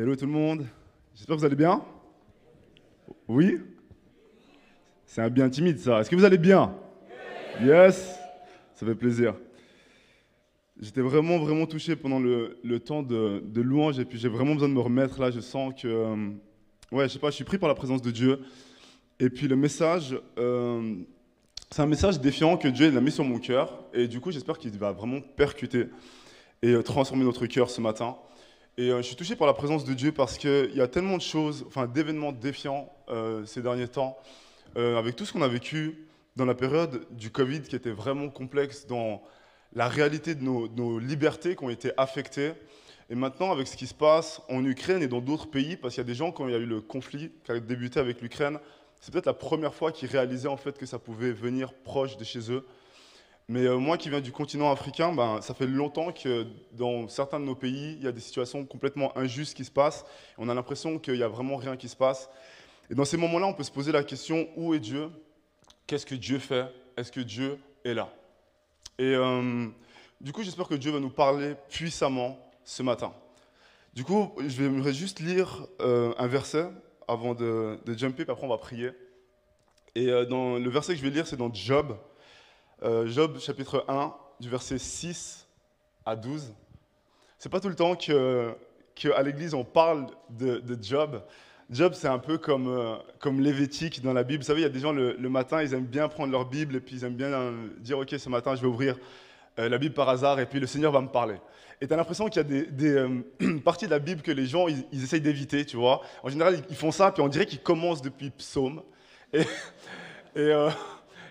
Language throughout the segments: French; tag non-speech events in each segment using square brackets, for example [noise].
Hello tout le monde, j'espère que vous allez bien. Oui? C'est un bien timide ça. Est-ce que vous allez bien? Yes Ça fait plaisir. J'étais vraiment, vraiment touché pendant le, temps de, louange et puis j'ai vraiment besoin de me remettre là. Je sens que, euh, ouais, je sais pas, je suis pris par la présence de Dieu. Et puis le message, euh, c'est un message défiant que Dieu a mis sur mon cœur et du coup j'espère qu'il va vraiment percuter et euh, transformer notre cœur ce matin. Et je suis touché par la présence de Dieu parce qu'il y a tellement de choses, enfin d'événements défiants ces derniers temps, avec tout ce qu'on a vécu dans la période du Covid qui était vraiment complexe dans la réalité de nos, libertés qui ont été affectées. Et maintenant, avec ce qui se passe en Ukraine et dans d'autres pays, parce qu'il y a des gens, quand il y a eu le conflit qui a débuté avec l'Ukraine, c'est peut-être la première fois qu'ils réalisaient en fait que ça pouvait venir proche de chez eux. Mais euh, moi qui viens du continent africain, ben, ça fait longtemps que dans certains de nos pays, il y a des situations complètement injustes qui se passent. On a l'impression qu'il n'y a vraiment rien qui se passe. Et dans ces moments-là, on peut se poser la question, où est Dieu? Qu'est-ce que Dieu fait? Est-ce que Dieu est là? Et euh, du coup, j'espère que Dieu va nous parler puissamment ce matin. Du coup, je vais juste lire euh, un verset avant de, jumper, puis après on va prier. Et le verset que je vais lire, c'est dans Job. Job, chapitre 1, du verset 6 à 12. C'est pas tout le temps qu'à que l'église on parle de, Job. Job, c'est un peu comme, comme Lévitique dans la Bible. Vous savez, il y a des gens le, matin, ils aiment bien prendre leur Bible et puis ils aiment bien dire Ok, ce matin, je vais ouvrir la Bible par hasard et puis le Seigneur va me parler. Et tu as l'impression qu'il y a des, [clears throat] parties de la Bible que les gens, ils, essayent d'éviter, tu vois. En général, ils font ça, puis on dirait qu'ils commencent depuis Psaume. Et, [laughs]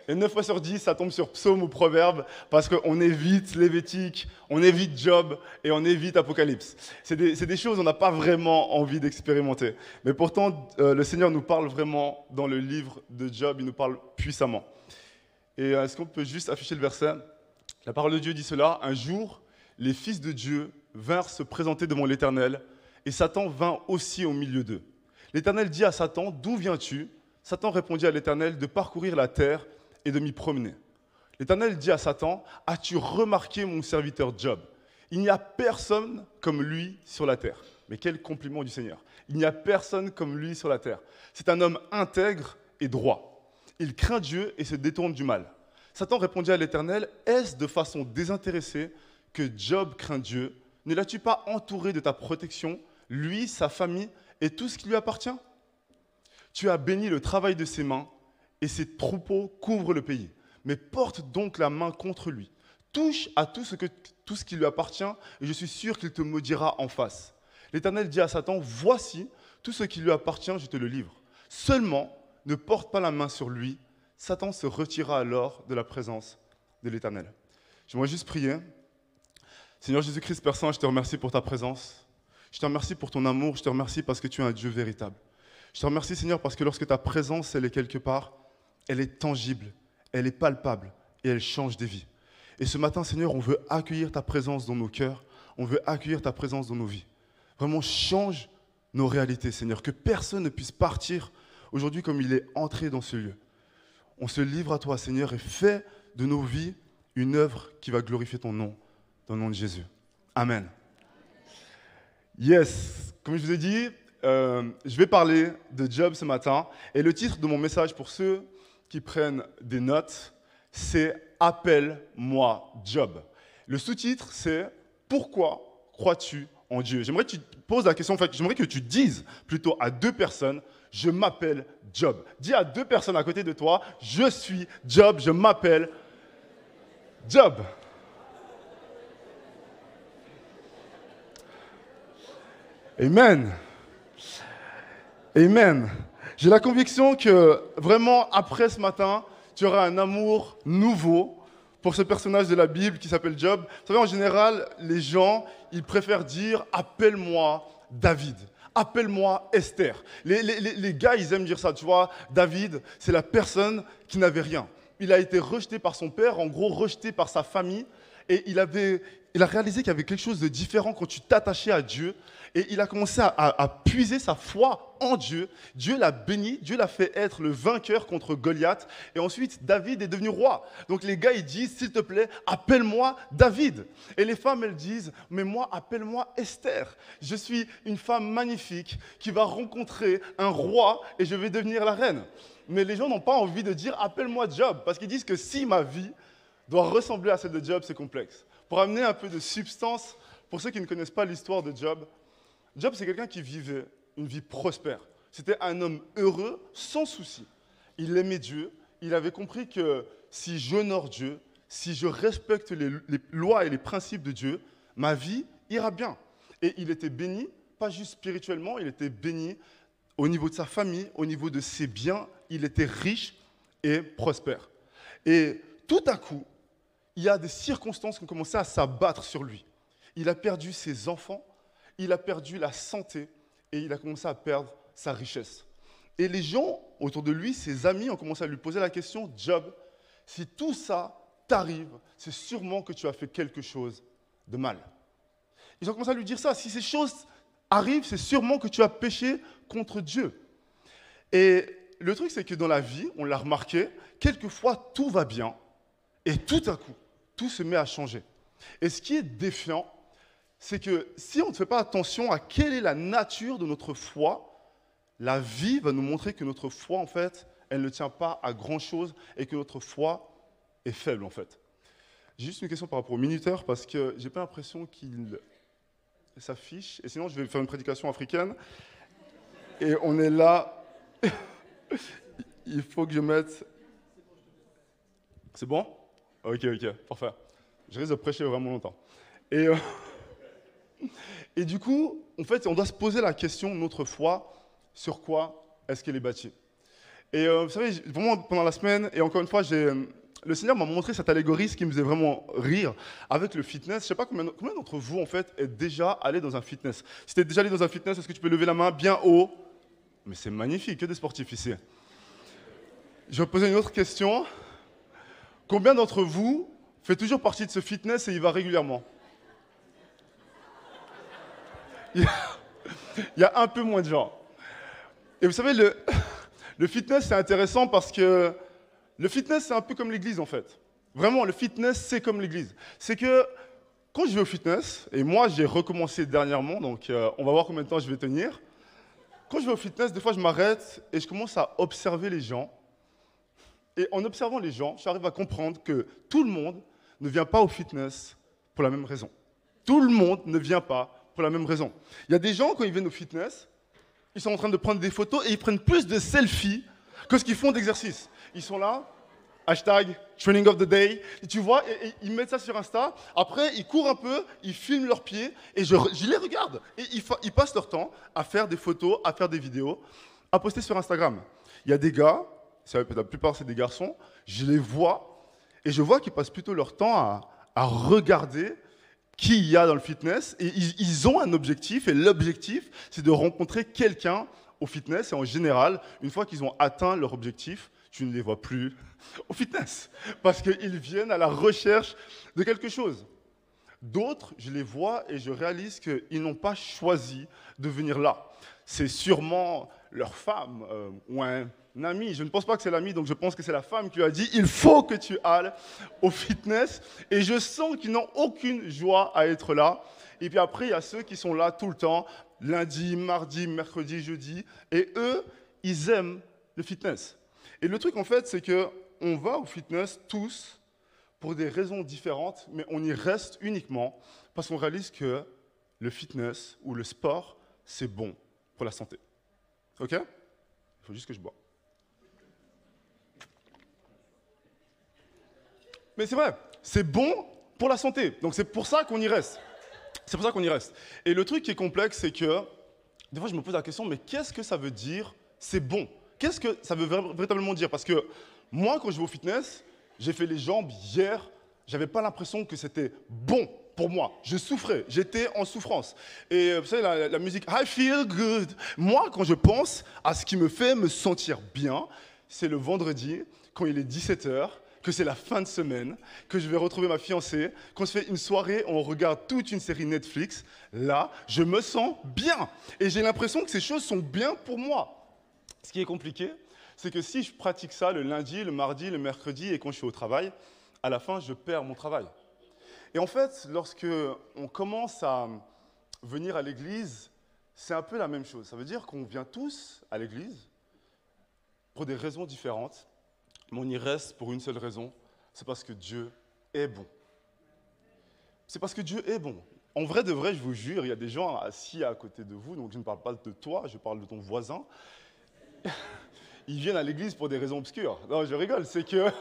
et 9 fois sur 10, ça tombe sur psaume ou proverbe parce qu'on évite Lévitique, on évite Job et on évite Apocalypse. C'est des, choses qu'on n'a pas vraiment envie d'expérimenter. Mais pourtant, euh, le Seigneur nous parle vraiment dans le livre de Job, il nous parle puissamment. Et euh, est-ce qu'on peut juste afficher le verset? La parole de Dieu dit cela Un jour, les fils de Dieu vinrent se présenter devant l'Éternel et Satan vint aussi au milieu d'eux. L'Éternel dit à Satan D'où viens-tu? Satan répondit à l'Éternel De parcourir la terre et de m'y promener. L'Éternel dit à Satan, as-tu remarqué mon serviteur Job? Il n'y a personne comme lui sur la terre. Mais quel compliment du Seigneur. Il n'y a personne comme lui sur la terre. C'est un homme intègre et droit. Il craint Dieu et se détourne du mal. Satan répondit à l'Éternel, est-ce de façon désintéressée que Job craint Dieu? Ne l'as-tu pas entouré de ta protection, lui, sa famille et tout ce qui lui appartient? Tu as béni le travail de ses mains et ses troupeaux couvrent le pays. Mais porte donc la main contre lui. Touche à tout ce, que, tout ce qui lui appartient, et je suis sûr qu'il te maudira en face. L'Éternel dit à Satan, voici tout ce qui lui appartient, je te le livre. Seulement, ne porte pas la main sur lui. Satan se retira alors de la présence de l'Éternel. J'aimerais juste prier. Seigneur Jésus-Christ, Père Saint, je te remercie pour ta présence. Je te remercie pour ton amour. Je te remercie parce que tu es un Dieu véritable. Je te remercie, Seigneur, parce que lorsque ta présence, elle est quelque part, elle est tangible, elle est palpable et elle change des vies. Et ce matin, Seigneur, on veut accueillir ta présence dans nos cœurs, on veut accueillir ta présence dans nos vies. Vraiment, change nos réalités, Seigneur, que personne ne puisse partir aujourd'hui comme il est entré dans ce lieu. On se livre à toi, Seigneur, et fais de nos vies une œuvre qui va glorifier ton nom, dans le nom de Jésus. Amen. Yes, comme je vous ai dit, euh, je vais parler de Job ce matin. Et le titre de mon message pour ceux qui prennent des notes, c'est Appelle-moi Job. Le sous-titre, c'est Pourquoi crois-tu en Dieu? J'aimerais que tu poses la question, en fait, j'aimerais que tu dises plutôt à deux personnes Je m'appelle Job. Dis à deux personnes à côté de toi Je suis Job, je m'appelle Job. Amen. Amen. J'ai la conviction que vraiment, après ce matin, tu auras un amour nouveau pour ce personnage de la Bible qui s'appelle Job. Vous savez, en général, les gens, ils préfèrent dire Appelle-moi David. Appelle-moi Esther. Les, les, gars, ils aiment dire ça. Tu vois, David, c'est la personne qui n'avait rien. Il a été rejeté par son père, en gros, rejeté par sa famille. Et il, avait, il a réalisé qu'il y avait quelque chose de différent quand tu t'attachais à Dieu. Et il a commencé à, à puiser sa foi en Dieu. Dieu l'a béni, Dieu l'a fait être le vainqueur contre Goliath. Et ensuite, David est devenu roi. Donc les gars, ils disent, s'il te plaît, appelle-moi David. Et les femmes, elles disent, mais moi, appelle-moi Esther. Je suis une femme magnifique qui va rencontrer un roi et je vais devenir la reine. Mais les gens n'ont pas envie de dire, appelle-moi Job, parce qu'ils disent que si ma vie doit ressembler à celle de Job, c'est complexe. Pour amener un peu de substance, pour ceux qui ne connaissent pas l'histoire de Job, Job, c'est quelqu'un qui vivait une vie prospère. C'était un homme heureux, sans souci. Il aimait Dieu. Il avait compris que si j'honore Dieu, si je respecte les, les, lois et les principes de Dieu, ma vie ira bien. Et il était béni, pas juste spirituellement, il était béni au niveau de sa famille, au niveau de ses biens. Il était riche et prospère. Et tout à coup, il y a des circonstances qui ont commencé à s'abattre sur lui. Il a perdu ses enfants, il a perdu la santé et il a commencé à perdre sa richesse. Et les gens autour de lui, ses amis, ont commencé à lui poser la question, Job, si tout ça t'arrive, c'est sûrement que tu as fait quelque chose de mal. Ils ont commencé à lui dire ça, si ces choses arrivent, c'est sûrement que tu as péché contre Dieu. Et le truc, c'est que dans la vie, on l'a remarqué, quelquefois tout va bien, et tout à coup, tout se met à changer. Et ce qui est défiant, c'est que si on ne fait pas attention à quelle est la nature de notre foi, la vie va nous montrer que notre foi, en fait, elle ne tient pas à grand-chose et que notre foi est faible, en fait. J'ai juste une question par rapport au minuteur parce que j'ai pas l'impression qu'il s'affiche. Et sinon, je vais faire une prédication africaine. Et on est là. [laughs] Il faut que je mette. C'est bon? Ok, ok, parfait. Je risque de prêcher vraiment longtemps. Et. Euh, [laughs] et du coup, en fait, on doit se poser la question, notre foi, sur quoi est-ce qu'elle est bâtie? Et euh, vous savez, vraiment, pendant la semaine, et encore une fois, le Seigneur m'a montré cette allégorie, ce qui me faisait vraiment rire, avec le fitness. Je ne sais pas combien, combien d'entre vous, en fait, êtes déjà allé dans un fitness? Si tu es déjà allé dans un fitness, est-ce que tu peux lever la main bien haut? Mais c'est magnifique, que des sportifs ici. Je vais poser une autre question. Combien d'entre vous fait toujours partie de ce fitness et y va régulièrement il y a un peu moins de gens. Et vous savez, le, fitness, c'est intéressant parce que le fitness, c'est un peu comme l'église, en fait. Vraiment, le fitness, c'est comme l'église. C'est que quand je vais au fitness, et moi, j'ai recommencé dernièrement, donc euh, on va voir combien de temps je vais tenir. Quand je vais au fitness, des fois, je m'arrête et je commence à observer les gens. Et en observant les gens, j'arrive à comprendre que tout le monde ne vient pas au fitness pour la même raison. Tout le monde ne vient pas pour la même raison. Il y a des gens, quand ils viennent au fitness, ils sont en train de prendre des photos et ils prennent plus de selfies que ce qu'ils font d'exercice. Ils sont là, hashtag training of the day, et tu vois, ils mettent ça sur Insta. Après, ils courent un peu, ils filment leurs pieds, et je, les regarde. Et ils, passent leur temps à faire des photos, à faire des vidéos, à poster sur Instagram. Il y a des gars, la plupart c'est des garçons, je les vois, et je vois qu'ils passent plutôt leur temps à, à regarder qui y a dans le fitness et ils, ont un objectif et l'objectif c'est de rencontrer quelqu'un au fitness et en général, une fois qu'ils ont atteint leur objectif, tu ne les vois plus [laughs] au fitness parce qu'ils viennent à la recherche de quelque chose. D'autres, je les vois et je réalise qu'ils n'ont pas choisi de venir là. C'est sûrement leur femme euh, ou un ami, je ne pense pas que c'est l'ami, donc je pense que c'est la femme qui lui a dit, il faut que tu ailles au fitness. Et je sens qu'ils n'ont aucune joie à être là. Et puis après, il y a ceux qui sont là tout le temps, lundi, mardi, mercredi, jeudi. Et eux, ils aiment le fitness. Et le truc, en fait, c'est que on va au fitness tous pour des raisons différentes, mais on y reste uniquement parce qu'on réalise que le fitness ou le sport, c'est bon pour la santé. OK? Il faut juste que je bois. Mais c'est vrai, c'est bon pour la santé. Donc c'est pour ça qu'on y reste. C'est pour ça qu'on y reste. Et le truc qui est complexe, c'est que des fois je me pose la question, mais qu'est-ce que ça veut dire c'est bon? Qu'est-ce que ça veut véritablement dire? Parce que moi, quand je vais au fitness, j'ai fait les jambes hier, j'avais pas l'impression que c'était bon pour moi. Je souffrais, j'étais en souffrance. Et euh, vous savez, la, la, musique I feel good. Moi, quand je pense à ce qui me fait me sentir bien, c'est le vendredi, quand il est 17h, que c'est la fin de semaine, que je vais retrouver ma fiancée, qu'on se fait une soirée, on regarde toute une série Netflix, là, je me sens bien. Et j'ai l'impression que ces choses sont bien pour moi. Ce qui est compliqué, c'est que si je pratique ça le lundi, le mardi, le mercredi et quand je suis au travail, à la fin, je perds mon travail. Et en fait, lorsque on commence à venir à l'église, c'est un peu la même chose. Ça veut dire qu'on vient tous à l'église pour des raisons différentes, mais on y reste pour une seule raison, c'est parce que Dieu est bon. C'est parce que Dieu est bon. En vrai de vrai, je vous jure, il y a des gens assis à côté de vous, donc je ne parle pas de toi, je parle de ton voisin. [laughs] Ils viennent à l'église pour des raisons obscures. Non, je rigole, c'est que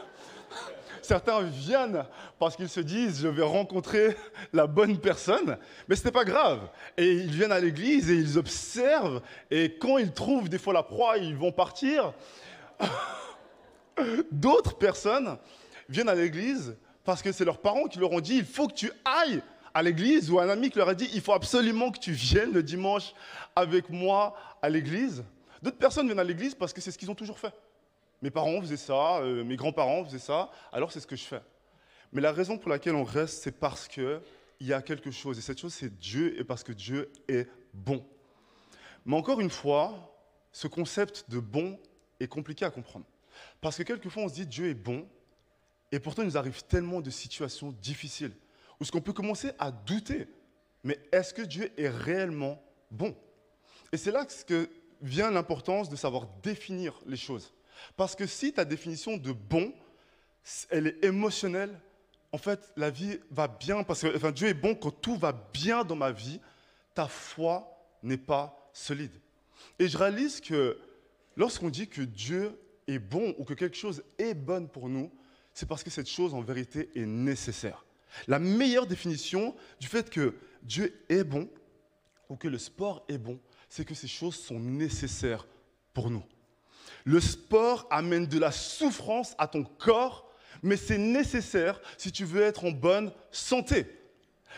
[laughs] certains viennent parce qu'ils se disent je vais rencontrer la bonne personne, mais ce n'est pas grave. Et ils viennent à l'église et ils observent, et quand ils trouvent des fois la proie, ils vont partir. [laughs] D'autres personnes viennent à l'église parce que c'est leurs parents qui leur ont dit il faut que tu ailles à l'église, ou un ami qui leur a dit il faut absolument que tu viennes le dimanche avec moi à l'église. D'autres personnes viennent à l'église parce que c'est ce qu'ils ont toujours fait. Mes parents faisaient ça, euh, mes grands-parents faisaient ça, alors c'est ce que je fais. Mais la raison pour laquelle on reste, c'est parce qu'il y a quelque chose. Et cette chose, c'est Dieu, et parce que Dieu est bon. Mais encore une fois, ce concept de bon est compliqué à comprendre. Parce que quelquefois, on se dit Dieu est bon, et pourtant, il nous arrive tellement de situations difficiles, où ce qu'on peut commencer à douter, mais est-ce que Dieu est réellement bon? Et c'est là que vient l'importance de savoir définir les choses. Parce que si ta définition de bon, elle est émotionnelle, en fait, la vie va bien, parce que enfin, Dieu est bon quand tout va bien dans ma vie, ta foi n'est pas solide. Et je réalise que lorsqu'on dit que Dieu est bon ou que quelque chose est bon pour nous, c'est parce que cette chose en vérité est nécessaire. La meilleure définition du fait que Dieu est bon ou que le sport est bon, c'est que ces choses sont nécessaires pour nous. Le sport amène de la souffrance à ton corps, mais c'est nécessaire si tu veux être en bonne santé.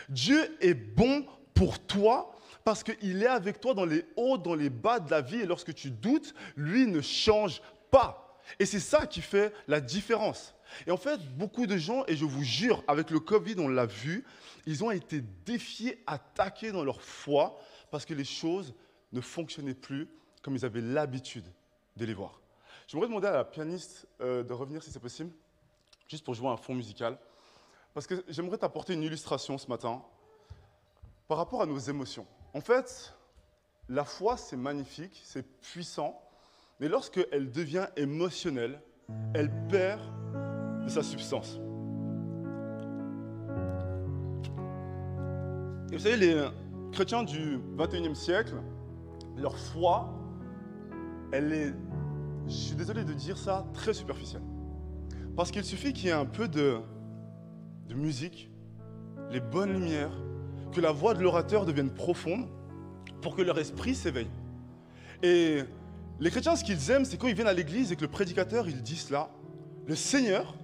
Dieu est bon pour toi parce qu'il est avec toi dans les hauts, dans les bas de la vie, et lorsque tu doutes, lui ne change pas. Et c'est ça qui fait la différence. Et en fait, beaucoup de gens, et je vous jure, avec le Covid, on l'a vu, ils ont été défiés, attaqués dans leur foi, parce que les choses ne fonctionnaient plus comme ils avaient l'habitude de les voir. J'aimerais demander à la pianiste euh, de revenir si c'est possible, juste pour jouer un fond musical, parce que j'aimerais t'apporter une illustration ce matin par rapport à nos émotions. En fait, la foi, c'est magnifique, c'est puissant, mais lorsqu'elle devient émotionnelle, elle perd de sa substance. Vous savez, les chrétiens du 21e siècle, leur foi, elle est, je suis désolé de dire ça, très superficielle. Parce qu'il suffit qu'il y ait un peu de, de musique, les bonnes lumières, que la voix de l'orateur devienne profonde pour que leur esprit s'éveille. Et les chrétiens, ce qu'ils aiment, c'est quand ils viennent à l'église et que le prédicateur, il dit cela, le Seigneur,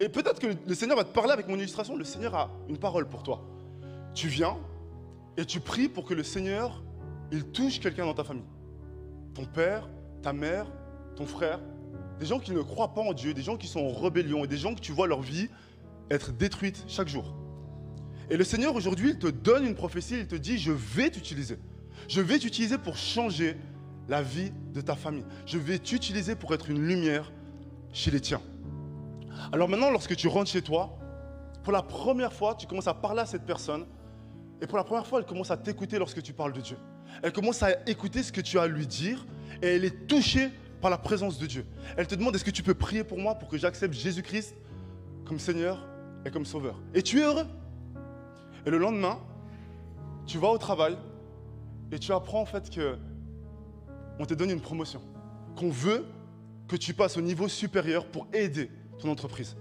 et peut-être que le Seigneur va te parler avec mon illustration, le Seigneur a une parole pour toi. Tu viens et tu pries pour que le Seigneur, il touche quelqu'un dans ta famille. Ton père, ta mère, ton frère, des gens qui ne croient pas en Dieu, des gens qui sont en rébellion et des gens que tu vois leur vie être détruite chaque jour. Et le Seigneur aujourd'hui, il te donne une prophétie, il te dit, je vais t'utiliser. Je vais t'utiliser pour changer la vie de ta famille. Je vais t'utiliser pour être une lumière chez les tiens. Alors maintenant, lorsque tu rentres chez toi, pour la première fois, tu commences à parler à cette personne. Et pour la première fois, elle commence à t'écouter lorsque tu parles de Dieu. Elle commence à écouter ce que tu as à lui dire. Et elle est touchée par la présence de Dieu. Elle te demande, est-ce que tu peux prier pour moi pour que j'accepte Jésus-Christ comme Seigneur et comme Sauveur? Et tu es heureux. Et le lendemain, tu vas au travail et tu apprends en fait que on te donne une promotion, qu'on veut que tu passes au niveau supérieur pour aider ton entreprise.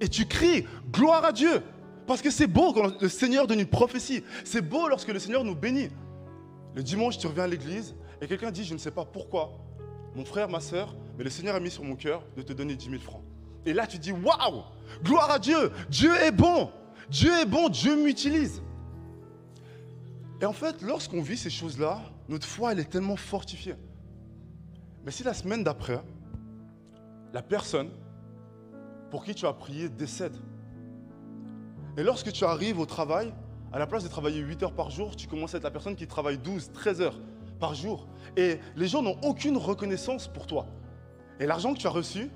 Et tu cries gloire à Dieu parce que c'est beau quand le Seigneur donne une prophétie. C'est beau lorsque le Seigneur nous bénit. Le dimanche, tu reviens à l'église et quelqu'un dit, je ne sais pas pourquoi, mon frère, ma soeur, mais le Seigneur a mis sur mon cœur de te donner 10 000 francs. Et là, tu dis, waouh, gloire à Dieu, Dieu est bon, Dieu est bon, Dieu m'utilise. Et en fait, lorsqu'on vit ces choses-là, notre foi, elle est tellement fortifiée. Mais si la semaine d'après, la personne pour qui tu as prié décède. Et lorsque tu arrives au travail, à la place de travailler 8 heures par jour, tu commences à être la personne qui travaille 12, 13 heures par jour. Et les gens n'ont aucune reconnaissance pour toi. Et l'argent que tu as reçu,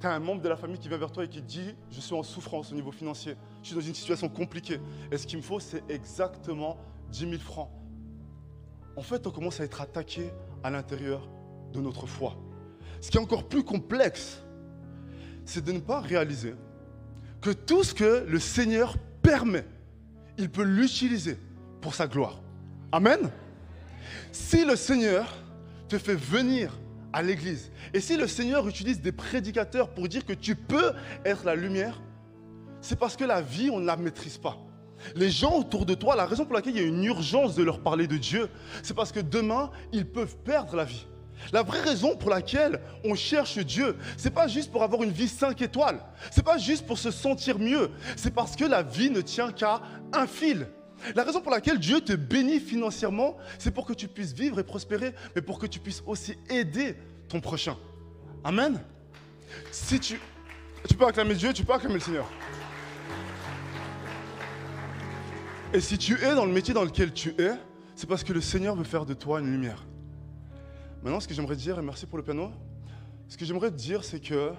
tu as un membre de la famille qui vient vers toi et qui te dit Je suis en souffrance au niveau financier, je suis dans une situation compliquée. Et ce qu'il me faut, c'est exactement 10 000 francs. En fait, on commence à être attaqué à l'intérieur notre foi. Ce qui est encore plus complexe, c'est de ne pas réaliser que tout ce que le Seigneur permet, il peut l'utiliser pour sa gloire. Amen. Si le Seigneur te fait venir à l'église, et si le Seigneur utilise des prédicateurs pour dire que tu peux être la lumière, c'est parce que la vie, on ne la maîtrise pas. Les gens autour de toi, la raison pour laquelle il y a une urgence de leur parler de Dieu, c'est parce que demain, ils peuvent perdre la vie. La vraie raison pour laquelle on cherche Dieu, c'est pas juste pour avoir une vie 5 étoiles, c'est pas juste pour se sentir mieux, c'est parce que la vie ne tient qu'à un fil. La raison pour laquelle Dieu te bénit financièrement, c'est pour que tu puisses vivre et prospérer, mais pour que tu puisses aussi aider ton prochain. Amen. Si tu tu peux acclamer Dieu, tu peux acclamer le Seigneur. Et si tu es dans le métier dans lequel tu es, c'est parce que le Seigneur veut faire de toi une lumière. Maintenant, ce que j'aimerais dire, et merci pour le piano, ce que j'aimerais te dire, c'est que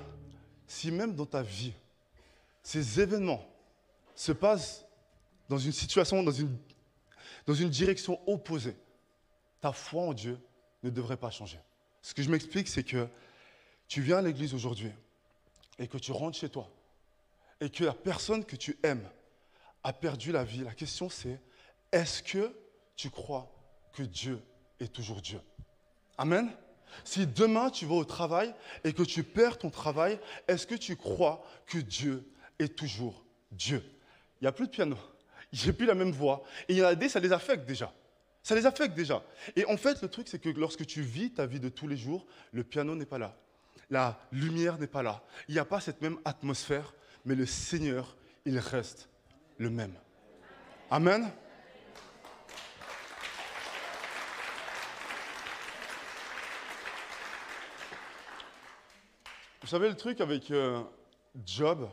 si même dans ta vie, ces événements se passent dans une situation, dans une, dans une direction opposée, ta foi en Dieu ne devrait pas changer. Ce que je m'explique, c'est que tu viens à l'église aujourd'hui et que tu rentres chez toi et que la personne que tu aimes a perdu la vie. La question c'est, est-ce que tu crois que Dieu est toujours Dieu? Amen. Si demain tu vas au travail et que tu perds ton travail, est-ce que tu crois que Dieu est toujours Dieu? Il n'y a plus de piano, [laughs] j'ai plus la même voix. Et il y a des, ça les affecte déjà. Ça les affecte déjà. Et en fait, le truc, c'est que lorsque tu vis ta vie de tous les jours, le piano n'est pas là. La lumière n'est pas là. Il n'y a pas cette même atmosphère, mais le Seigneur, il reste le même. Amen. Vous savez, le truc avec euh, Job,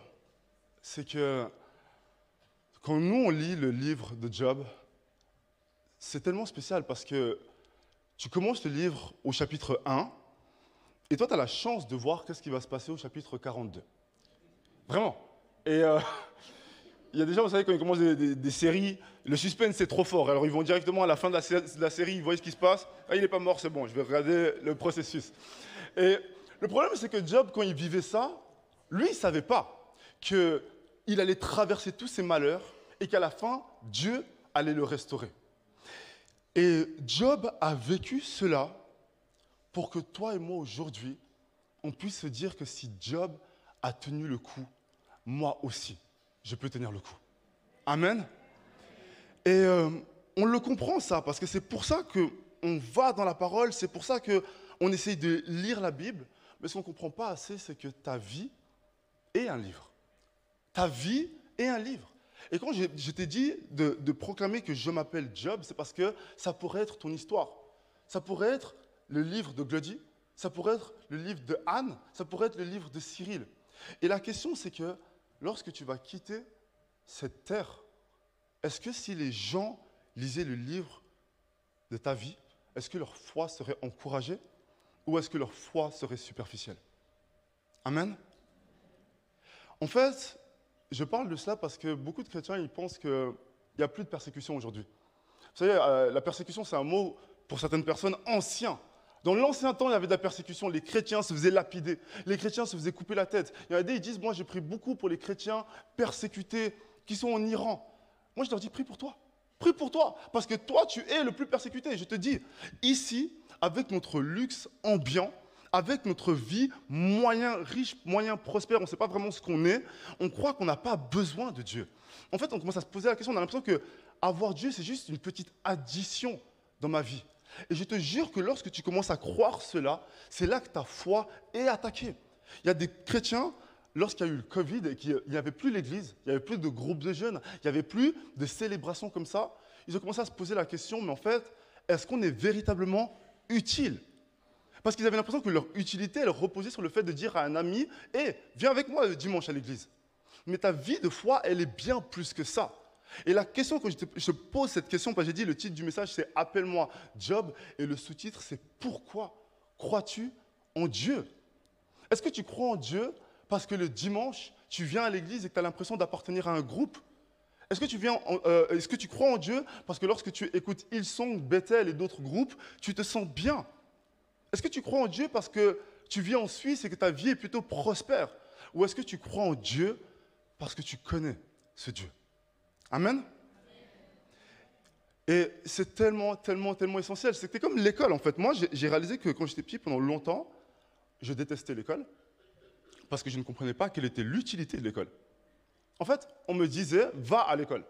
c'est que quand nous, on lit le livre de Job, c'est tellement spécial parce que tu commences le livre au chapitre 1, et toi, tu as la chance de voir qu'est-ce qui va se passer au chapitre 42. Vraiment. Et euh, [laughs] il y a des gens, vous savez, quand ils commencent des, séries, le suspense c'est trop fort. Alors ils vont directement à la fin de la, série, ils voient ce qui se passe. Ah, il n'est pas mort, c'est bon, je vais regarder le processus. Et le problème, c'est que Job, quand il vivait ça, lui, il ne savait pas qu'il allait traverser tous ses malheurs et qu'à la fin, Dieu allait le restaurer. Et Job a vécu cela pour que toi et moi, aujourd'hui, on puisse se dire que si Job a tenu le coup, moi aussi, je peux tenir le coup. Amen. Et euh, on le comprend ça, parce que c'est pour ça qu'on va dans la parole, c'est pour ça qu'on essaye de lire la Bible, mais ce qu'on ne comprend pas assez, c'est que ta vie est un livre. Ta vie est un livre. Et quand je, t'ai dit de, de, proclamer que je m'appelle Job, c'est parce que ça pourrait être ton histoire. Ça pourrait être le livre de Glody, ça pourrait être le livre de Anne, ça pourrait être le livre de Cyril. Et la question, c'est que lorsque tu vas quitter cette terre, est-ce que si les gens lisaient le livre de ta vie, est-ce que leur foi serait encouragée? Ou est-ce que leur foi serait superficielle? Amen? En fait, je parle de cela parce que beaucoup de chrétiens, ils pensent qu'il n'y a plus de persécution aujourd'hui. Vous savez, euh, la persécution, c'est un mot, pour certaines personnes, ancien. Dans l'ancien temps, il y avait de la persécution. Les chrétiens se faisaient lapider. Les chrétiens se faisaient couper la tête. Il y en a des, ils disent, moi, j'ai pris beaucoup pour les chrétiens persécutés qui sont en Iran. Moi, je leur dis, prie pour toi. Prie pour toi. Parce que toi, tu es le plus persécuté. Je te dis, ici, avec notre luxe ambiant, avec notre vie moyen riche, moyen prospère, on ne sait pas vraiment ce qu'on est, on croit qu'on n'a pas besoin de Dieu. En fait, on commence à se poser la question, on a l'impression que avoir Dieu, c'est juste une petite addition dans ma vie. Et je te jure que lorsque tu commences à croire cela, c'est là que ta foi est attaquée. Il y a des chrétiens, lorsqu'il y a eu le Covid et qu'il n'y avait plus l'église, il n'y avait plus de groupes de jeunes, il n'y avait plus de célébrations comme ça, ils ont commencé à se poser la question, mais en fait, est-ce qu'on est véritablement utile Parce qu'ils avaient l'impression que leur utilité, elle reposait sur le fait de dire à un ami Hé, viens avec moi le dimanche à l'église. Mais ta vie de foi, elle est bien plus que ça. Et la question que je, je pose cette question, parce que j'ai dit le titre du message, c'est Appelle-moi Job, et le sous-titre, c'est Pourquoi crois-tu en Dieu? Est-ce que tu crois en Dieu parce que le dimanche, tu viens à l'église et que tu as l'impression d'appartenir à un groupe est-ce que, tu viens euh, est-ce que tu crois en Dieu parce que lorsque tu écoutes Hillsong, Bethel et d'autres groupes, tu te sens bien Est-ce que tu crois en Dieu parce que tu vis en Suisse et que ta vie est plutôt prospère? Ou est-ce que tu crois en Dieu parce que tu connais ce Dieu? Amen? Et c'est tellement, tellement, tellement essentiel. C'était comme l'école en fait. Moi, j'ai réalisé que quand j'étais petit, pendant longtemps, je détestais l'école parce que je ne comprenais pas quelle était l'utilité de l'école. En fait, on me disait, va à l'école.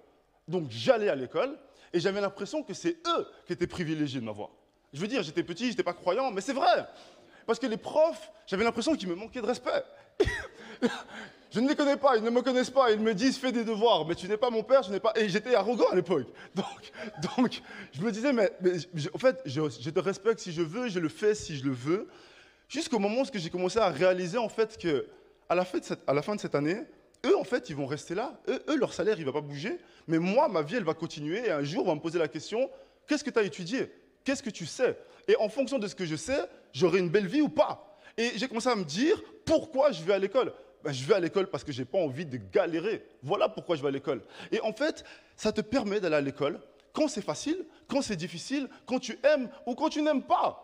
Donc j'allais à l'école et j'avais l'impression que c'est eux qui étaient privilégiés de m'avoir. Je veux dire, j'étais petit, je n'étais pas croyant, mais c'est vrai. Parce que les profs, j'avais l'impression qu'ils me manquaient de respect. [laughs] je ne les connais pas, ils ne me connaissent pas, ils me disent fais des devoirs, mais tu n'es pas mon père, je n'ai pas. Et j'étais arrogant à l'époque. [laughs] Donc, donc, je me disais, mais, en fait, je, te respecte si je veux, je le fais si je le veux. Jusqu'au moment où j'ai commencé à réaliser en fait que, à la fin de cette année, eux, en fait, ils vont rester là. Eux, leur salaire, il ne va pas bouger. Mais moi, ma vie, elle va continuer. Et un jour, on va me poser la question, qu'est-ce que tu as étudié? Qu'est-ce que tu sais? Et en fonction de ce que je sais, j'aurai une belle vie ou pas? Et j'ai commencé à me dire, pourquoi je vais à l'école? Ben, Je vais à l'école parce que je n'ai pas envie de galérer. Voilà pourquoi je vais à l'école. Et en fait, ça te permet d'aller à l'école quand c'est facile, quand c'est difficile, quand tu aimes ou quand tu n'aimes pas.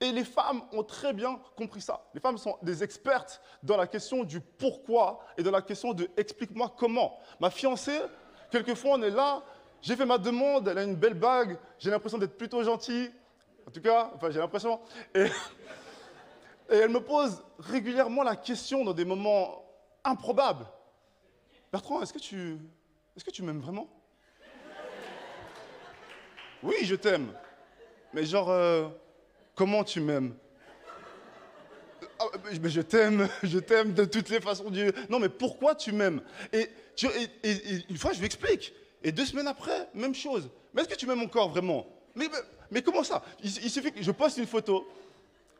Et les femmes ont très bien compris ça. Les femmes sont des expertes dans la question du pourquoi et dans la question de explique-moi comment. Ma fiancée, quelquefois on est là, j'ai fait ma demande, elle a une belle bague, j'ai l'impression d'être plutôt gentil. En tout cas, enfin j'ai l'impression. Et, [laughs] elle me pose régulièrement la question dans des moments improbables. Bertrand, est-ce que tu, est-ce que tu m'aimes vraiment? Oui, je t'aime. Mais genre, euh, Comment tu m'aimes? Ah, mais je t'aime, [laughs] je t'aime de toutes les façons Dieu. Non, mais pourquoi tu m'aimes? Et, une fois, je lui explique. Et deux semaines après, même chose. Mais est-ce que tu m'aimes encore vraiment? Mais, mais, comment ça? Il, suffit que je poste une photo.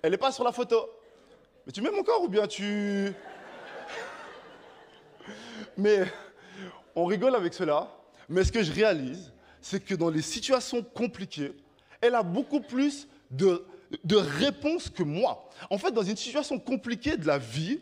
Elle n'est pas sur la photo. Mais tu m'aimes encore ou bien tu... [laughs] Mais on rigole avec cela. Mais ce que je réalise, c'est que dans les situations compliquées, elle a beaucoup plus de de réponse que moi. En fait, dans une situation compliquée de la vie,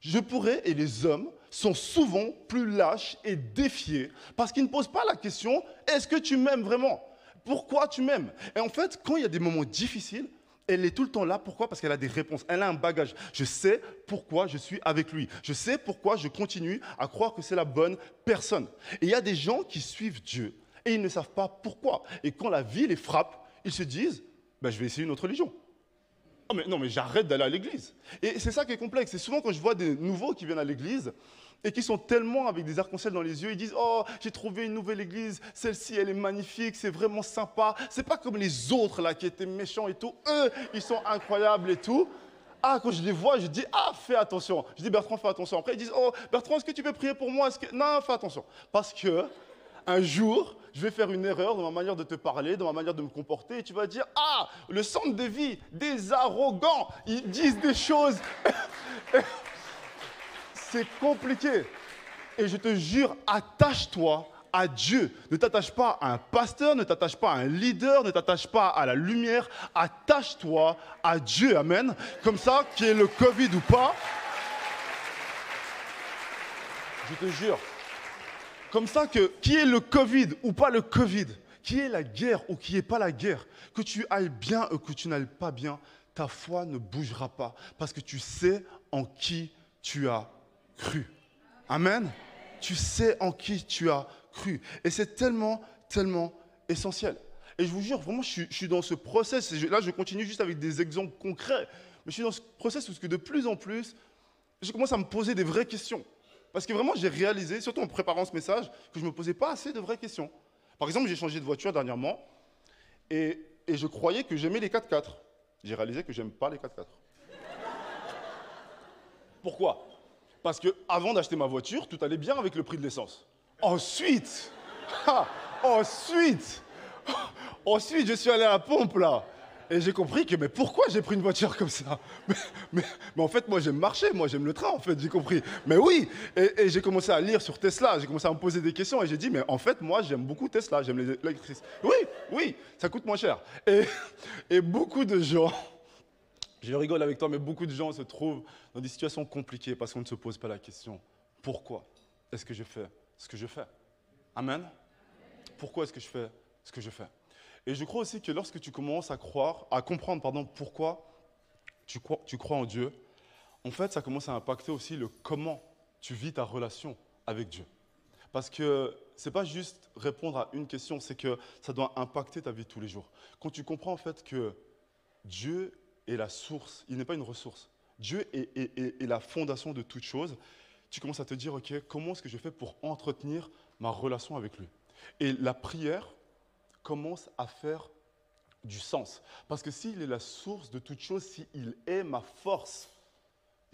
je pourrais, et les hommes, sont souvent plus lâches et défiés parce qu'ils ne posent pas la question est-ce que tu m'aimes vraiment? Pourquoi tu m'aimes? Et en fait, quand il y a des moments difficiles, elle est tout le temps là. Pourquoi? Parce qu'elle a des réponses. Elle a un bagage. Je sais pourquoi je suis avec lui. Je sais pourquoi je continue à croire que c'est la bonne personne. Et il y a des gens qui suivent Dieu et ils ne savent pas pourquoi. Et quand la vie les frappe, ils se disent ben, je vais essayer une autre religion. Oh, mais non, mais j'arrête d'aller à l'église. Et c'est ça qui est complexe. C'est souvent quand je vois des nouveaux qui viennent à l'église et qui sont tellement avec des arcs-en-ciel dans les yeux, ils disent Oh, j'ai trouvé une nouvelle église, celle-ci, elle est magnifique, c'est vraiment sympa. C'est pas comme les autres là qui étaient méchants et tout. Eux, ils sont incroyables et tout. Ah, quand je les vois, je dis Ah, fais attention. Je dis Bertrand, fais attention. Après, ils disent Oh, Bertrand, est-ce que tu peux prier pour moi? Que... Non, fais attention. Parce que un jour, je vais faire une erreur dans ma manière de te parler, dans ma manière de me comporter, et tu vas dire, ah, le centre de vie des arrogants, ils disent des choses. [laughs] C'est compliqué. Et je te jure, attache-toi à Dieu. Ne t'attache pas à un pasteur, ne t'attache pas à un leader, ne t'attache pas à la lumière. Attache-toi à Dieu. Amen. Comme ça, qu'il y ait le Covid ou pas, je te jure, comme ça que qui est le Covid ou pas le Covid, qui est la guerre ou qui n'est pas la guerre, que tu ailles bien ou que tu n'ailles pas bien, ta foi ne bougera pas parce que tu sais en qui tu as cru. Amen. Tu sais en qui tu as cru. Et c'est tellement, tellement essentiel. Et je vous jure, vraiment, je suis, dans ce process. Là, je continue juste avec des exemples concrets. Mais je suis dans ce process où que de plus en plus, je commence à me poser des vraies questions. Parce que vraiment, j'ai réalisé, surtout en préparant ce message, que je ne me posais pas assez de vraies questions. Par exemple, j'ai changé de voiture dernièrement et, je croyais que j'aimais les 4x4. J'ai réalisé que j'aime pas les 4x4. [laughs] Pourquoi? Parce que avant d'acheter ma voiture, tout allait bien avec le prix de l'essence. Ensuite, [laughs] ensuite, [laughs] ensuite, je suis allé à la pompe là. Et j'ai compris que, mais pourquoi j'ai pris une voiture comme ça? [laughs] Mais, en fait, moi, j'aime marcher, moi, j'aime le train, en fait, j'ai compris. Mais oui, et, j'ai commencé à lire sur Tesla, j'ai commencé à me poser des questions, et j'ai dit, mais en fait, moi, j'aime beaucoup Tesla, j'aime les électrices. Oui, oui, ça coûte moins cher. Et [laughs] beaucoup de gens, [laughs] je rigole avec toi, mais beaucoup de gens se trouvent dans des situations compliquées parce qu'on ne se pose pas la question, pourquoi est-ce que je fais ce que je fais? Amen? Pourquoi est-ce que je fais ce que je fais? Et je crois aussi que lorsque tu commences à croire, à comprendre pardon, pourquoi tu crois, en Dieu, en fait, ça commence à impacter aussi le comment tu vis ta relation avec Dieu. Parce que ce n'est pas juste répondre à une question, c'est que ça doit impacter ta vie tous les jours. Quand tu comprends en fait que Dieu est la source, il n'est pas une ressource. Dieu est, est, la fondation de toute chose. Tu commences à te dire, OK, comment est-ce que je fais pour entretenir ma relation avec lui? Et la prière, commence à faire du sens. Parce que s'il est la source de toute chose, s'il est ma force,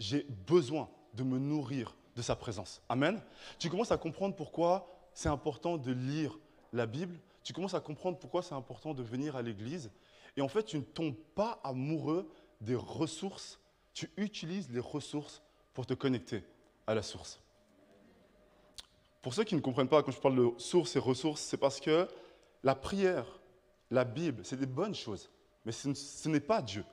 j'ai besoin de me nourrir de sa présence. Amen. Tu commences à comprendre pourquoi c'est important de lire la Bible. Tu commences à comprendre pourquoi c'est important de venir à l'église. Et en fait, tu ne tombes pas amoureux des ressources. Tu utilises les ressources pour te connecter à la source. Pour ceux qui ne comprennent pas, quand je parle de sources et ressources, c'est parce que la prière, la Bible, c'est des bonnes choses, mais ce n'est pas Dieu.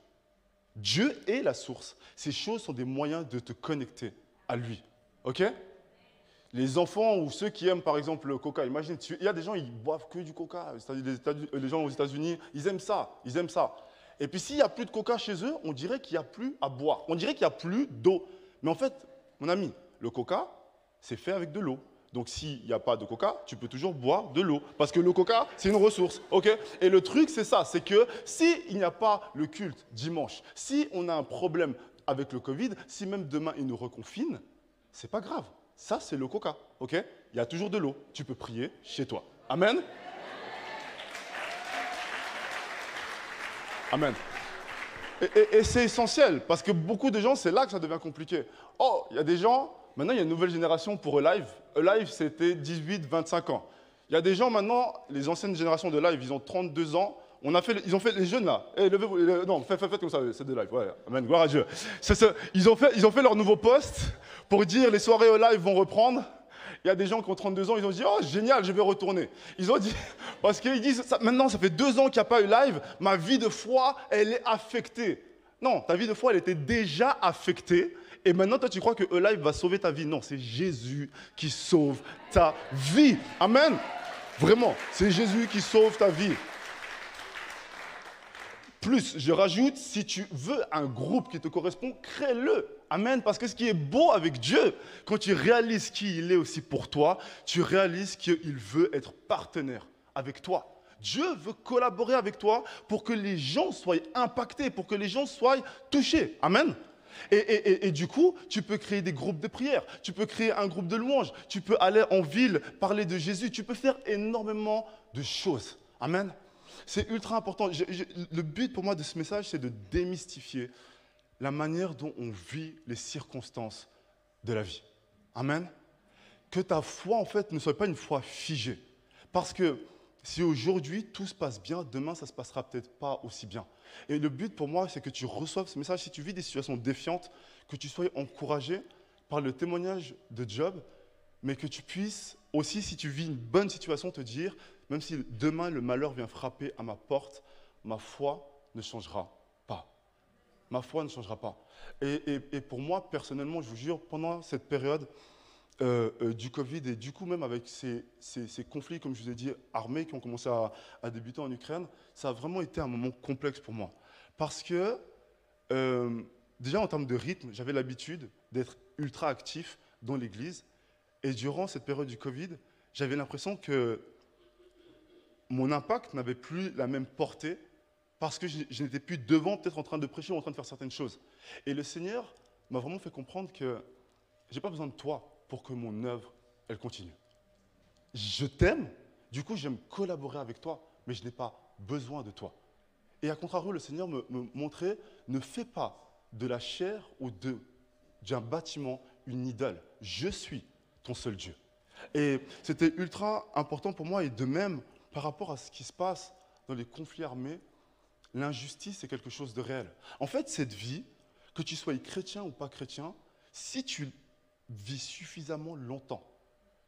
Dieu est la source. Ces choses sont des moyens de te connecter à lui. OK? Les enfants ou ceux qui aiment par exemple le coca, imagine, il y a des gens, ils boivent que du coca. Les, les gens aux États-Unis, ils aiment ça, ils aiment ça. Et puis s'il n'y a plus de coca chez eux, on dirait qu'il n'y a plus à boire. On dirait qu'il n'y a plus d'eau. Mais en fait, mon ami, le coca, c'est fait avec de l'eau. Donc s'il n'y a pas de coca, tu peux toujours boire de l'eau. Parce que le coca, c'est une ressource. ok? Et le truc, c'est ça, c'est que s'il n'y a pas le culte dimanche, si on a un problème avec le Covid, si même demain il nous reconfine, c'est pas grave. Ça, c'est le coca. ok? Il y a toujours de l'eau. Tu peux prier chez toi. Amen? Amen. Et c'est essentiel, parce que beaucoup de gens, c'est là que ça devient compliqué. Oh, il y a des gens, Maintenant, il y a une nouvelle génération pour Live. Live, c'était 18-25 ans. Il y a des gens maintenant, les anciennes générations de Live, ils ont 32 ans. On a fait, ils ont fait les jeunes là. Eh, levez-vous, non, faites, comme ça, c'est de live. Amen, gloire à Dieu. ils, ont fait, ils ont fait leur nouveau poste pour dire les soirées au live vont reprendre. Il y a des gens qui ont 32 ans, ils ont dit Oh, génial, je vais retourner. Ils ont dit, [laughs] parce qu'ils disent Maintenant, ça fait deux ans qu'il n'y a pas eu live, ma vie de foi, elle est affectée. Non, ta vie de foi, elle était déjà affectée et maintenant, toi, tu crois que E-Live va sauver ta vie? Non, c'est Jésus qui sauve ta vie. Amen. Vraiment, c'est Jésus qui sauve ta vie. Plus, je rajoute, si tu veux un groupe qui te correspond, crée-le. Amen. Parce que ce qui est beau avec Dieu, quand tu réalises qui il est aussi pour toi, tu réalises qu'il veut être partenaire avec toi. Dieu veut collaborer avec toi pour que les gens soient impactés, pour que les gens soient touchés. Amen. Et, du coup, tu peux créer des groupes de prière, tu peux créer un groupe de louanges, tu peux aller en ville parler de Jésus, tu peux faire énormément de choses. Amen. C'est ultra important. le but pour moi de ce message, c'est de démystifier la manière dont on vit les circonstances de la vie. Amen. Que ta foi, en fait, ne soit pas une foi figée. Parce que si aujourd'hui tout se passe bien, demain ça se passera peut-être pas aussi bien. Et le but pour moi, c'est que tu reçoives ce message. Si tu vis des situations défiantes, que tu sois encouragé par le témoignage de Job, mais que tu puisses aussi, si tu vis une bonne situation, te dire, même si demain le malheur vient frapper à ma porte, ma foi ne changera pas. Ma foi ne changera pas. Et, et pour moi, personnellement, je vous jure, pendant cette période, euh, euh, du Covid et du coup même avec ces, conflits, comme je vous ai dit, armés qui ont commencé à, débuter en Ukraine, ça a vraiment été un moment complexe pour moi. Parce que euh, déjà en termes de rythme, j'avais l'habitude d'être ultra actif dans l'Église et durant cette période du Covid, j'avais l'impression que mon impact n'avait plus la même portée parce que je, je n'étais plus devant, peut-être en train de prêcher ou en train de faire certaines choses. Et le Seigneur m'a vraiment fait comprendre que j'ai pas besoin de toi pour que mon œuvre, elle continue. Je t'aime, du coup j'aime collaborer avec toi, mais je n'ai pas besoin de toi. Et à contrario, le Seigneur me, montrait, ne fais pas de la chair ou d'un bâtiment une idole. Je suis ton seul Dieu. Et c'était ultra important pour moi, et de même par rapport à ce qui se passe dans les conflits armés, l'injustice c'est quelque chose de réel. En fait, cette vie, que tu sois chrétien ou pas chrétien, si tu vis suffisamment longtemps,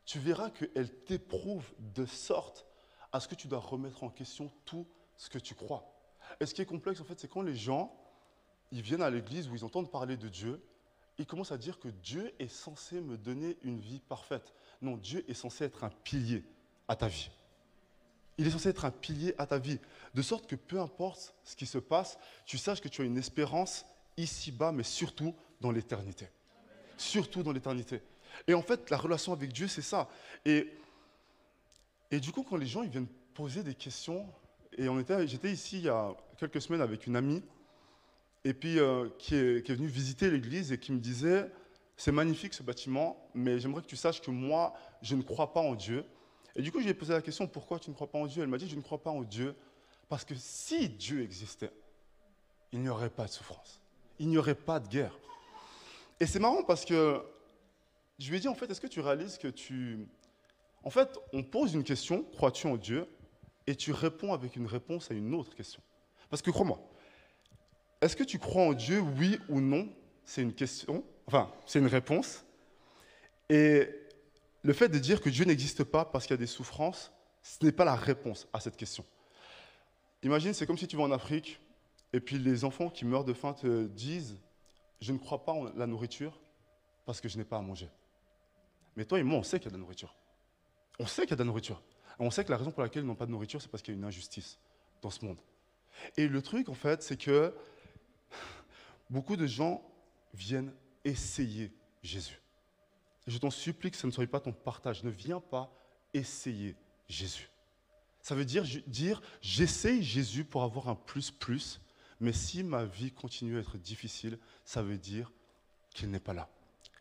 tu verras qu'elle t'éprouve de sorte à ce que tu dois remettre en question tout ce que tu crois. Et ce qui est complexe, en fait, c'est quand les gens, ils viennent à l'église où ils entendent parler de Dieu, ils commencent à dire que Dieu est censé me donner une vie parfaite. Non, Dieu est censé être un pilier à ta vie. Il est censé être un pilier à ta vie, de sorte que peu importe ce qui se passe, tu saches que tu as une espérance ici-bas, mais surtout dans l'éternité. Surtout dans l'éternité. Et en fait, la relation avec Dieu, c'est ça. Et, et du coup, quand les gens ils viennent poser des questions, et j'étais ici il y a quelques semaines avec une amie, et puis euh, qui, est, qui est venue visiter l'église et qui me disait, c'est magnifique ce bâtiment, mais j'aimerais que tu saches que moi, je ne crois pas en Dieu. Et du coup, je lui ai posé la question, pourquoi tu ne crois pas en Dieu? Elle m'a dit, je ne crois pas en Dieu, parce que si Dieu existait, il n'y aurait pas de souffrance, il n'y aurait pas de guerre. Et c'est marrant parce que je lui ai dit, en fait, est-ce que tu réalises que tu... En fait, on pose une question, crois-tu en Dieu Et tu réponds avec une réponse à une autre question. Parce que crois-moi, est-ce que tu crois en Dieu, oui ou non C'est une question, enfin, c'est une réponse. Et le fait de dire que Dieu n'existe pas parce qu'il y a des souffrances, ce n'est pas la réponse à cette question. Imagine, c'est comme si tu vas en Afrique et puis les enfants qui meurent de faim te disent Je ne crois pas en la nourriture parce que je n'ai pas à manger. Mais toi et moi, on sait qu'il y a de la nourriture. On sait qu'il y a de la nourriture. on sait que la raison pour laquelle ils n'ont pas de nourriture, c'est parce qu'il y a une injustice dans ce monde. Et le truc, en fait, c'est que [laughs] beaucoup de gens viennent essayer Jésus. Je t'en supplie que ce ne soit pas ton partage. Ne viens pas essayer Jésus. Ça veut dire dire j'essaye Jésus pour avoir un plus plus, mais si ma vie continue à être difficile, ça veut dire qu'il n'est pas là.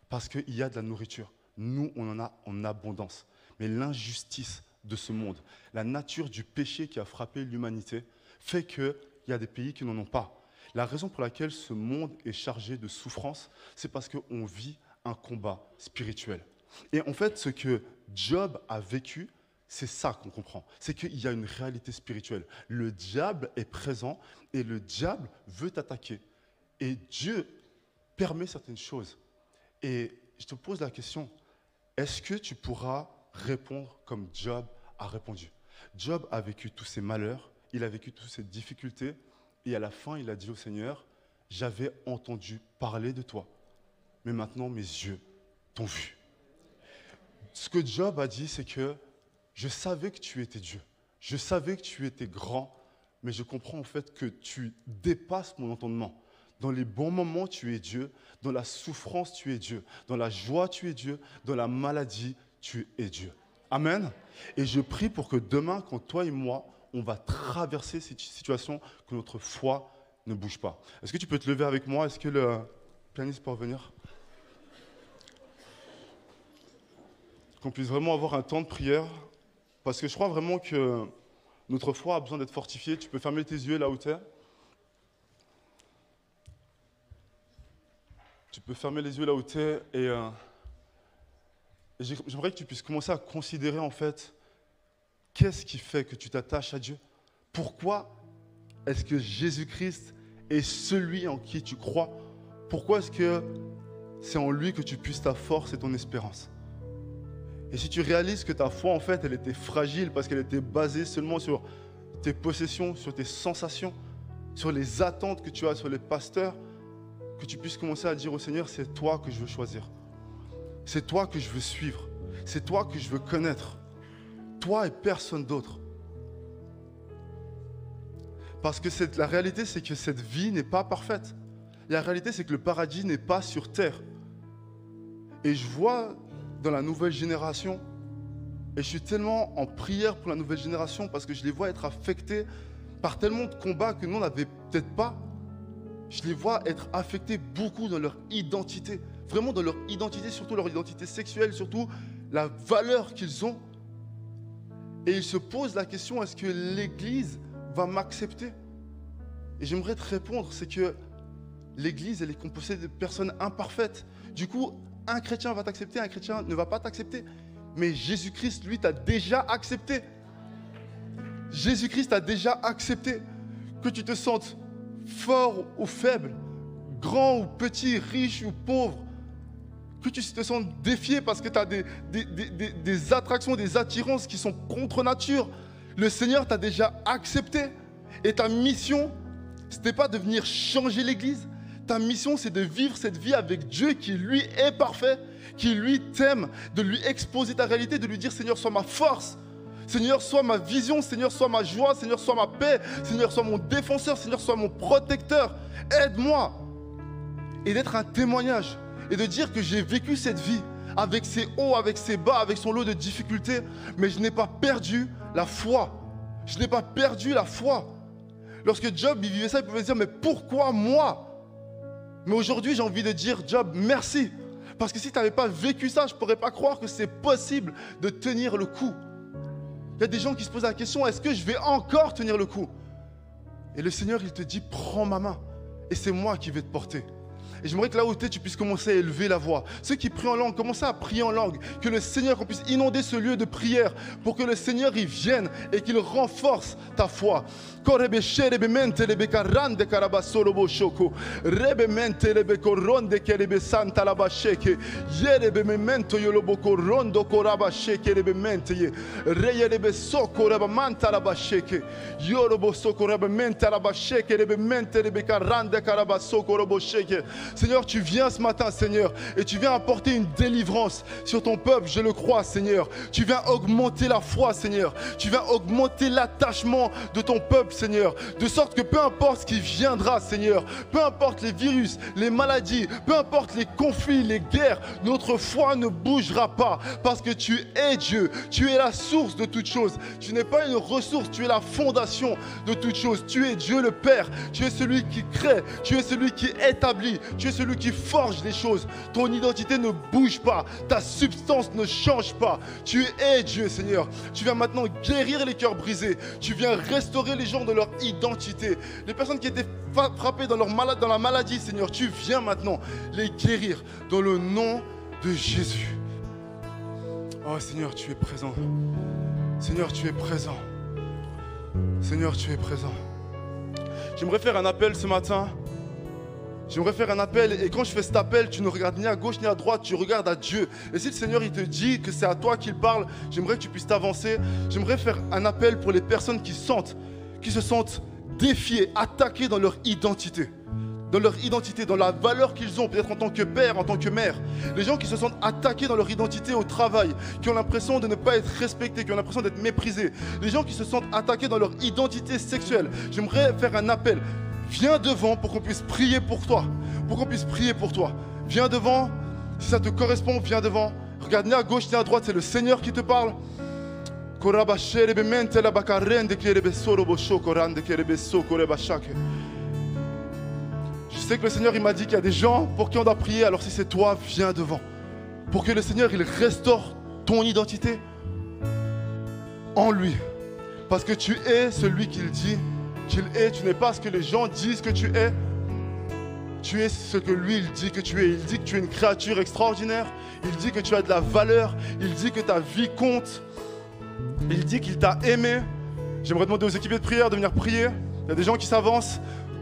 Parce qu'il y a de la nourriture. Nous, on en a en abondance. Mais l'injustice de ce monde, la nature du péché qui a frappé l'humanité, fait qu'il y a des pays qui n'en ont pas. La raison pour laquelle ce monde est chargé de souffrance, c'est parce qu'on vit un combat spirituel. Et en fait, ce que Job a vécu, c'est ça qu'on comprend. C'est qu'il y a une réalité spirituelle. Le diable est présent et le diable veut t'attaquer. Et Dieu permet certaines choses. Et je te pose la question, est-ce que tu pourras répondre comme Job a répondu? Job a vécu tous ses malheurs, il a vécu toutes ses difficultés, et à la fin, il a dit au Seigneur, j'avais entendu parler de toi, mais maintenant mes yeux t'ont vu. Ce que Job a dit, c'est que je savais que tu étais Dieu, je savais que tu étais grand, mais je comprends en fait que tu dépasses mon entendement. Dans les bons moments, tu es Dieu. Dans la souffrance, tu es Dieu. Dans la joie, tu es Dieu. Dans la maladie, tu es Dieu. Amen. Et je prie pour que demain, quand toi et moi, on va traverser cette situation, que notre foi ne bouge pas. Est-ce que tu peux te lever avec moi? Est-ce que le pianiste peut revenir? Qu'on puisse vraiment avoir un temps de prière. Parce que je crois vraiment que notre foi a besoin d'être fortifiée. Tu peux fermer tes yeux là où tu es. Tu peux fermer les yeux là où tu es et, euh, j'aimerais que tu puisses commencer à considérer en fait qu'est-ce qui fait que tu t'attaches à Dieu? Pourquoi est-ce que Jésus-Christ est celui en qui tu crois? Pourquoi est-ce que c'est en lui que tu puisses ta force et ton espérance? Et si tu réalises que ta foi en fait elle était fragile parce qu'elle était basée seulement sur tes possessions, sur tes sensations, sur les attentes que tu as sur les pasteurs, que tu puisses commencer à dire au Seigneur, c'est toi que je veux choisir. C'est toi que je veux suivre. C'est toi que je veux connaître. Toi et personne d'autre. Parce que la réalité, c'est que cette vie n'est pas parfaite. La réalité, c'est que le paradis n'est pas sur terre. Et je vois dans la nouvelle génération, et je suis tellement en prière pour la nouvelle génération parce que je les vois être affectés par tellement de combats que nous, n'avait peut-être pas je les vois être affectés beaucoup dans leur identité, vraiment dans leur identité, surtout leur identité sexuelle, surtout la valeur qu'ils ont. Et ils se posent la question, est-ce que l'Église va m'accepter? Et j'aimerais te répondre, c'est que l'Église, elle est composée de personnes imparfaites. Du coup, un chrétien va t'accepter, un chrétien ne va pas t'accepter. Mais Jésus-Christ, lui, t'a déjà accepté. Jésus-Christ a déjà accepté que tu te sentes fort ou faible, grand ou petit, riche ou pauvre, que tu te sens défié parce que tu as des, des, attractions, des attirances qui sont contre nature, le Seigneur t'a déjà accepté. Et ta mission, ce n'est pas de venir changer l'Église. Ta mission, c'est de vivre cette vie avec Dieu qui, lui, est parfait, qui, lui, t'aime, de lui exposer ta réalité, de lui dire, Seigneur, sois ma force. Seigneur, sois ma vision, Seigneur, sois ma joie, Seigneur, sois ma paix, Seigneur, sois mon défenseur, Seigneur, sois mon protecteur. Aide-moi. Et d'être un témoignage et de dire que j'ai vécu cette vie avec ses hauts, avec ses bas, avec son lot de difficultés, mais je n'ai pas perdu la foi. Je n'ai pas perdu la foi. Lorsque Job vivait ça, il pouvait se dire, mais pourquoi moi? Mais aujourd'hui, j'ai envie de dire, Job, merci. Parce que si tu n'avais pas vécu ça, je ne pourrais pas croire que c'est possible de tenir le coup. Il y a des gens qui se posent la question, est-ce que je vais encore tenir le coup? Et le Seigneur, il te dit, prends ma main. Et c'est moi qui vais te porter. Et j'aimerais que là où tu es, tu puisses commencer à élever la voix. Ceux qui prient en langue, commencez à prier en langue. Que le Seigneur, qu'on puisse inonder ce lieu de prière pour que le Seigneur y vienne et qu'il renforce ta foi. Seigneur, tu viens ce matin, Seigneur, et tu viens apporter une délivrance sur ton peuple, je le crois, Seigneur. Tu viens augmenter la foi, Seigneur. Tu viens augmenter l'attachement de ton peuple, Seigneur, de sorte que peu importe ce qui viendra, Seigneur, peu importe les virus, les maladies, peu importe les conflits, les guerres, notre foi ne bougera pas parce que tu es Dieu, tu es la source de toutes choses. Tu n'es pas une ressource, tu es la fondation de toutes choses. Tu es Dieu le Père, tu es celui qui crée, tu es celui qui établit, es celui qui forge les choses. Ton identité ne bouge pas, ta substance ne change pas. Tu es Dieu, Seigneur. Tu viens maintenant guérir les cœurs brisés, tu viens restaurer les gens de leur identité. Les personnes qui étaient frappées dans la maladie, Seigneur, tu viens maintenant les guérir dans le nom de Jésus. Oh Seigneur, tu es présent. Seigneur, tu es présent. Seigneur, tu es présent. J'aimerais faire un appel ce matin. J'aimerais faire un appel et quand je fais cet appel, tu ne regardes ni à gauche ni à droite, tu regardes à Dieu. Et si le Seigneur te dit que c'est à toi qu'il parle, j'aimerais que tu puisses t'avancer. J'aimerais faire un appel pour les personnes qui sentent qui se sentent défiés, attaqués dans leur identité. Dans leur identité, dans la valeur qu'ils ont, peut-être en tant que père, en tant que mère. Les gens qui se sentent attaqués dans leur identité au travail, qui ont l'impression de ne pas être respectés, qui ont l'impression d'être méprisés. Les gens qui se sentent attaqués dans leur identité sexuelle. J'aimerais faire un appel. Viens devant pour qu'on puisse prier pour toi. Pour qu'on puisse prier pour toi. Viens devant. Si ça te correspond, viens devant. Regarde ni à gauche ni à droite, c'est le Seigneur qui te parle. Je sais que le Seigneur il m'a dit qu'il y a des gens pour qui on doit prier, alors si c'est toi, viens devant. Pour que le Seigneur il restaure ton identité en lui. Parce que tu es celui qu'il dit qu'il est. Tu n'es pas ce que les gens disent que tu es. Tu es ce que lui, il dit que tu es. Il dit que tu es une créature extraordinaire. Il dit que tu as de la valeur. Il dit que ta vie compte. Il dit qu'il t'a aimé. J'aimerais demander aux équipiers de prière de venir prier. Il y a des gens qui s'avancent.